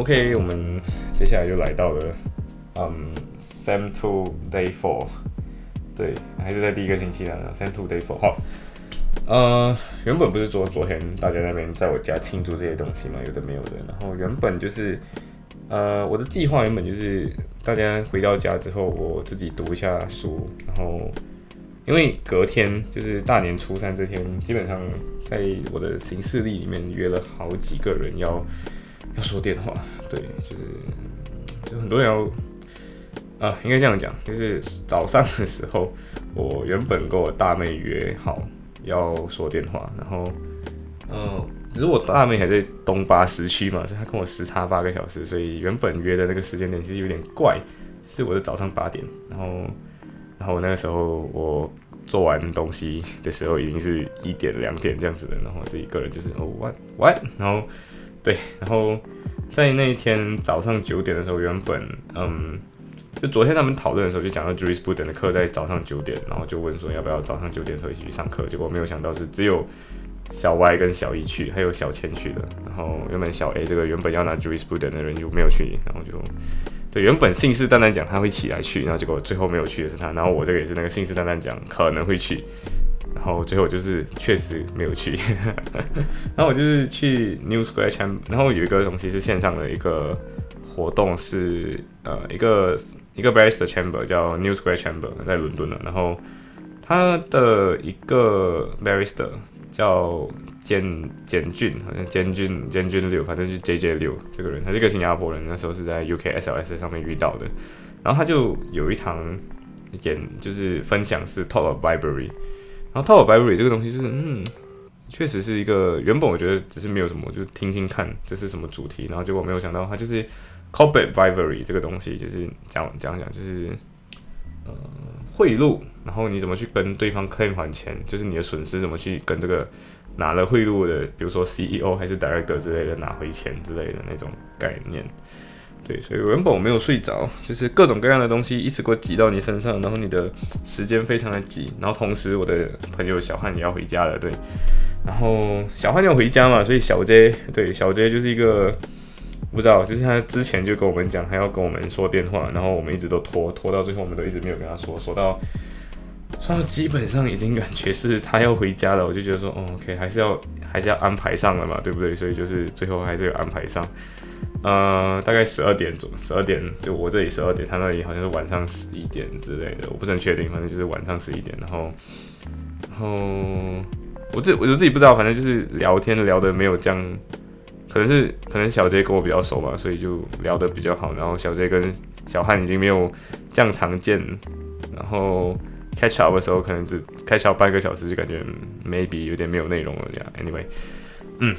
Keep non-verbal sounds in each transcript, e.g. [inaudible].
OK，我们接下来就来到了，嗯，Sam Two Day Four，对，还是在第一个星期呢，Sam Two Day Four。好，呃，原本不是昨昨天大家那边在我家庆祝这些东西嘛，有的没有的。然后原本就是，呃，我的计划原本就是大家回到家之后，我自己读一下书，然后因为隔天就是大年初三这天，基本上在我的行事历里面约了好几个人要。要说电话，对，就是就很多人要啊，应该这样讲，就是早上的时候，我原本跟我大妹约好要说电话，然后嗯，只是我大妹还在东八时区嘛，所以她跟我时差八个小时，所以原本约的那个时间点其实有点怪，是我的早上八点，然后然后那个时候我做完东西的时候已经是一点两点这样子的，然后自己个人就是哦 what what，然后。对，然后在那一天早上九点的时候，原本嗯，就昨天他们讨论的时候，就讲到 Juris Buden 的课在早上九点，然后就问说要不要早上九点的时候一起去上课，结果没有想到是只有小 Y 跟小 E 去，还有小千去的。然后原本小 A 这个原本要拿 Juris Buden 的人就没有去，然后就对原本信誓旦旦讲他会起来去，然后结果最后没有去的是他，然后我这个也是那个信誓旦旦讲可能会去。然后最后就是确实没有去，[laughs] 然后我就是去 New Square Chamber，然后有一个东西是线上的一个活动，是呃一个一个 Barrister Chamber 叫 New Square Chamber 在伦敦的，然后他的一个 Barrister 叫简简俊，好像简俊简俊六，反正是 J J 六这个人，他是一个新加坡人，那时候是在 UK SLS 上面遇到的，然后他就有一堂演就是分享是 Talk of Library。然后套 b i b l y 这个东西就是，嗯，确实是一个原本我觉得只是没有什么，就听听看这是什么主题，然后结果没有想到它就是 corporate bribery 这个东西，就是讲讲讲就是呃贿赂，然后你怎么去跟对方 claim 还钱，就是你的损失怎么去跟这个拿了贿赂的，比如说 CEO 还是 director 之类的拿回钱之类的那种概念。对，所以原本我没有睡着，就是各种各样的东西一直给我挤到你身上，然后你的时间非常的挤，然后同时我的朋友小汉也要回家了，对，然后小汉要回家嘛，所以小 J 对小 J 就是一个不知道，就是他之前就跟我们讲他要跟我们说电话，然后我们一直都拖拖到最后，我们都一直没有跟他说，说到说到基本上已经感觉是他要回家了，我就觉得说，哦，OK，还是要还是要安排上了嘛，对不对？所以就是最后还是有安排上。呃，大概十二点左，十二点就我这里十二点，他那里好像是晚上十一点之类的，我不是很确定，反正就是晚上十一点。然后，然后我自我就自己不知道，反正就是聊天聊的没有这样，可能是可能小杰跟我比较熟嘛，所以就聊得比较好。然后小杰跟小汉已经没有这样常见，然后 catch up 的时候可能只 catch up 半个小时，就感觉 maybe 有点没有内容了这样。Anyway，嗯，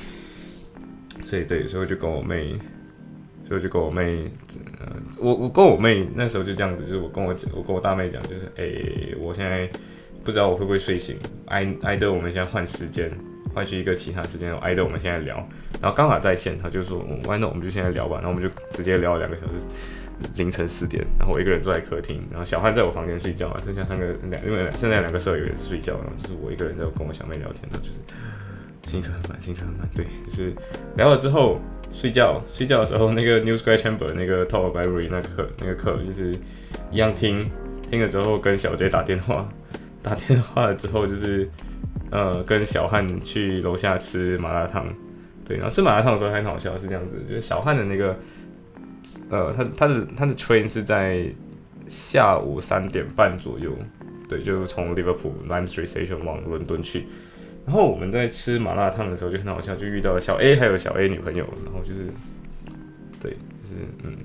所以对，所以我就跟我妹。就就跟我妹，我我跟我妹那时候就这样子，就是我跟我我跟我大妹讲，就是诶，我现在不知道我会不会睡醒，挨挨的我们现在换时间，换去一个其他时间，挨的我们现在聊，然后刚好在线，他就说，完那我们就现在聊吧，然后我们就直接聊了两个小时，凌晨四点，然后我一个人坐在客厅，然后小汉在我房间睡觉啊，剩下三个两因为剩下两个舍友也是睡觉，然后就是我一个人在跟我小妹聊天的，就是行程很满，行程很满，对，就是聊了之后。睡觉睡觉的时候，那个 New Square Chamber 那个 top library，那课那个课就是一样听听了之后跟小 J 打电话，打电话了之后就是呃跟小汉去楼下吃麻辣烫，对，然后吃麻辣烫的时候还很好笑，是这样子，就是小汉的那个呃他他的他的 train 是在下午三点半左右，对，就从 Liverpool Lime Street Station 往伦敦去。然后我们在吃麻辣烫的时候就很好笑，就遇到了小 A 还有小 A 女朋友，然后就是，对，就是嗯，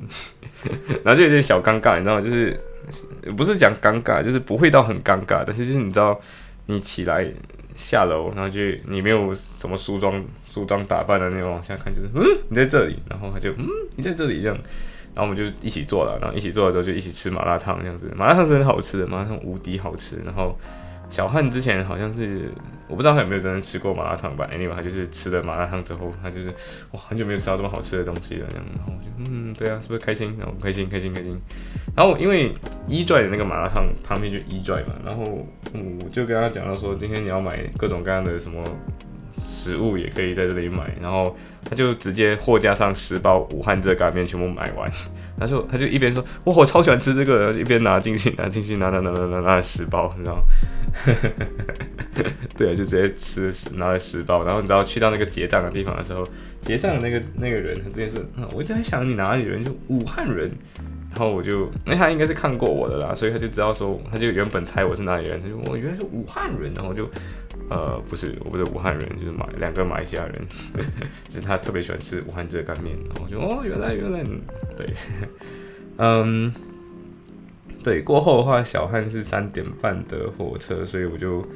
[laughs] 然后就有点小尴尬，你知道吗？就是不是讲尴尬，就是不会到很尴尬，但是就是你知道，你起来下楼，然后就你没有什么梳妆梳妆打扮的那种往下看，就是嗯，你在这里，然后他就嗯，你在这里这样，然后我们就一起做了，然后一起做了之后就一起吃麻辣烫这样子，麻辣烫是很好吃的，麻辣烫无敌好吃。然后小汉之前好像是我不知道他有没有真的吃过麻辣烫吧，anyway 他就是吃了麻辣烫之后，他就是哇很久没有吃到这么好吃的东西了，然后我就嗯对啊，是不是开心？然后开心开心开心。然后因为一拽的那个麻辣烫旁边就一拽嘛，然后我就跟他讲到说，今天你要买各种各样的什么。食物也可以在这里买，然后他就直接货架上十包武汉热干面全部买完，[laughs] 他就他就一边说哇我超喜欢吃这个，然后一边拿进去拿进去拿拿拿拿拿拿了十包，你知道吗？[laughs] 对，就直接吃拿了十包，然后你知道去到那个结账的地方的时候，结账的那个那个人他直接是，我一直在想你哪里人，就武汉人。然后我就，因为他应该是看过我的啦，所以他就知道说，他就原本猜我是哪里人，他就我原来是武汉人，然后就，呃，不是，我不是武汉人，就是马两个马来西亚人，[laughs] 只是他特别喜欢吃武汉热干面，然后我就哦，原来原来，对，[laughs] 嗯，对，过后的话，小汉是三点半的火车，所以我就。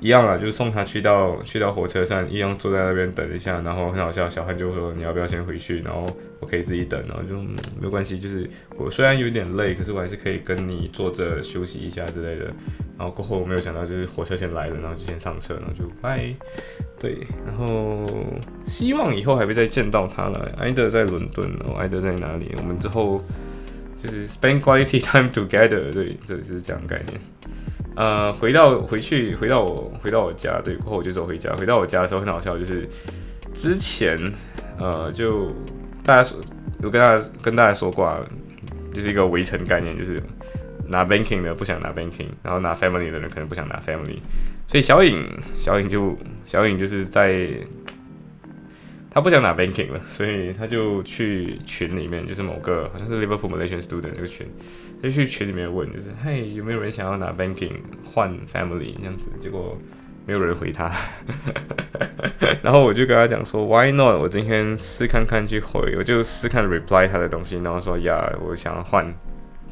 一样啊，就送他去到去到火车站，一样坐在那边等一下，然后很好笑，小汉就说你要不要先回去，然后我可以自己等，然后就没有关系，就是我虽然有点累，可是我还是可以跟你坐着休息一下之类的。然后过后我没有想到就是火车先来了，然后就先上车，然后就拜，对，然后希望以后还会再见到他了。艾德在伦敦，哦，艾德在哪里？我们之后就是 spend quality [laughs] time together，对，这就是这样概念。呃，回到回去，回到我回到我家，对，过后我就走回家。回到我家的时候很好笑，就是之前呃，就大家说，有跟大家跟大家说过，啊就是一个围城概念，就是拿 banking 的不想拿 banking，然后拿 family 的人可能不想拿 family，所以小颖小颖就小颖就是在他不想拿 banking 了，所以他就去群里面，就是某个好像是 Liverpool Malaysian student 这个群。他就去群里面问，就是嘿，有没有人想要拿 banking 换 family 这样子？结果没有人回他。[laughs] 然后我就跟他讲说，Why not？我今天试看看去回，我就试看 reply 他的东西，然后说呀，我想换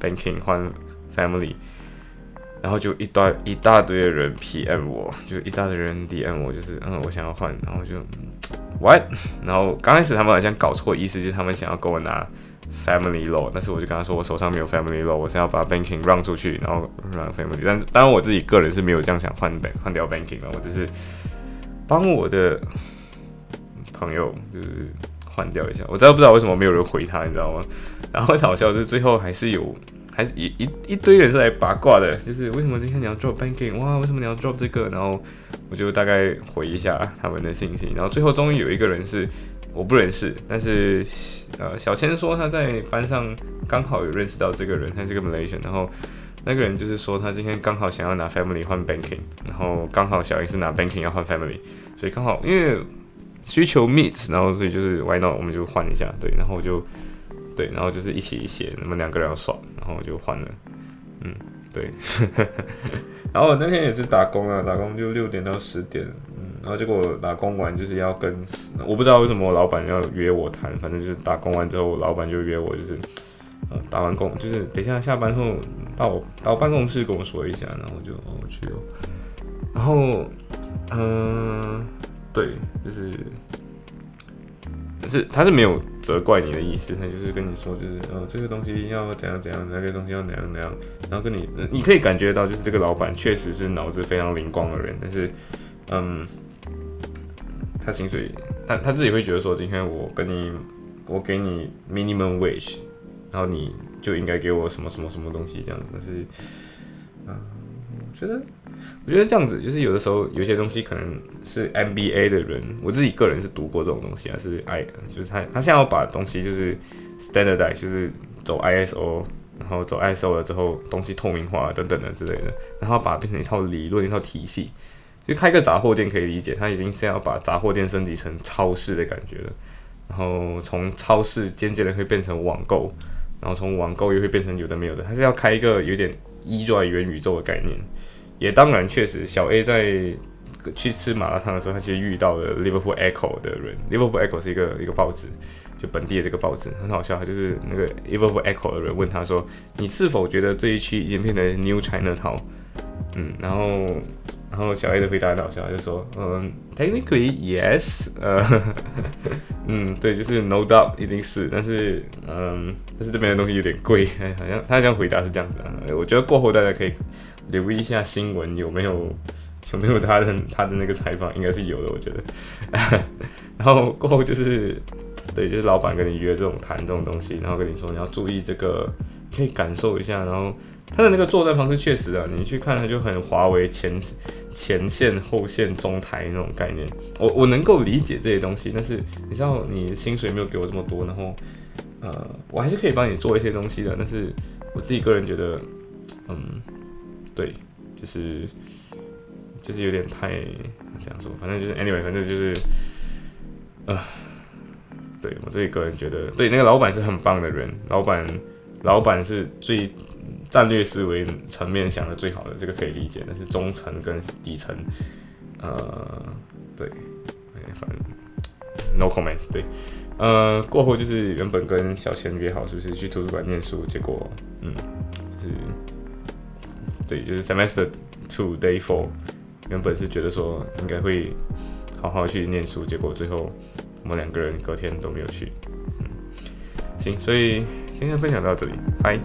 banking 换 family。然后就一大一大堆的人 PM 我，就一大堆人 DM 我，就是嗯，我想要换，然后就 What？然后刚开始他们好像搞错意思，就是他们想要跟我拿。Family low，但是我就跟他说，我手上没有 Family low，我是要把 Banking 让出去，然后让 Family。但当然我自己个人是没有这样想换 b 换掉 Banking 了，我只是帮我的朋友就是换掉一下。我真的不知道为什么没有人回他，你知道吗？[laughs] 然后很好笑，是最后还是有，还是一一一堆人是来八卦的，就是为什么今天你要 Drop Banking？哇，为什么你要 Drop 这个？然后我就大概回一下他们的信息，然后最后终于有一个人是。我不认识，但是呃，小千说他在班上刚好有认识到这个人，他是个 Malaysian，然后那个人就是说他今天刚好想要拿 Family 换 Banking，然后刚好小英是拿 Banking 要换 Family，所以刚好因为需求 meets，然后所以就是 Why not？我们就换一下，对，然后我就对，然后就是一起写，我们两个人要爽，然后就换了，嗯，对，[laughs] 然后我那天也是打工啊，打工就六点到十点。嗯然后结果打工完就是要跟，我不知道为什么我老板要约我谈，反正就是打工完之后，老板就约我，就是呃打完工就是等一下下班后到我到我办公室跟我说一下，然后就哦去哦，然后嗯对，就是是他是没有责怪你的意思，他就是跟你说就是呃这个东西要怎样怎样，那个东西要怎样怎样，然后跟你你可以感觉到就是这个老板确实是脑子非常灵光的人，但是嗯。他薪水，他他自己会觉得说，今天我跟你，我给你 minimum wage，然后你就应该给我什么什么什么东西这样子。但是，嗯，觉得，我觉得这样子就是有的时候有些东西可能是 MBA 的人，我自己个人是读过这种东西啊，是 I，就是他他现在要把东西就是 standardize，就是走 ISO，然后走 ISO 了之后东西透明化等等的之类的，然后把它变成一套理论一套体系。就开个杂货店可以理解，他已经是要把杂货店升级成超市的感觉了，然后从超市渐渐的会变成网购，然后从网购又会变成有的没有的，他是要开一个有点依赖元宇宙的概念。也当然确实，小 A 在去吃麻辣烫的时候，他其实遇到了 Liverpool Echo 的人，Liverpool Echo 是一个一个报纸，就本地的这个报纸很好笑，他就是那个 Liverpool Echo 的人问他说：“你是否觉得这一区已经变成 New China Town？” 嗯，然后然后小 A 的回答很好笑，就说，嗯，technically yes，呃，[laughs] 嗯，对，就是 no doubt 一定是，但是，嗯，但是这边的东西有点贵，好像他这样回答是这样子啊。我觉得过后大家可以留意一下新闻有没有有没有他的他的那个采访，应该是有的，我觉得。[laughs] 然后过后就是，对，就是老板跟你约这种谈这种东西，然后跟你说你要注意这个，可以感受一下，然后。他的那个作战方式确实啊，你去看他就很华为前前线后线中台那种概念，我我能够理解这些东西，但是你知道你薪水没有给我这么多，然后呃我还是可以帮你做一些东西的，但是我自己个人觉得，嗯，对，就是就是有点太这样说，反正就是 anyway，反正就是啊，对我自己个人觉得，对那个老板是很棒的人，老板老板是最。战略思维层面想的最好的，这个可以理解。但是中层跟底层，呃，对，反正 no comments。对，呃，过后就是原本跟小钱约好，是不是去图书馆念书？结果，嗯，就是对，就是 semester two day four，原本是觉得说应该会好好去念书，结果最后我们两个人隔天都没有去。嗯，行，所以今天分享到这里，拜。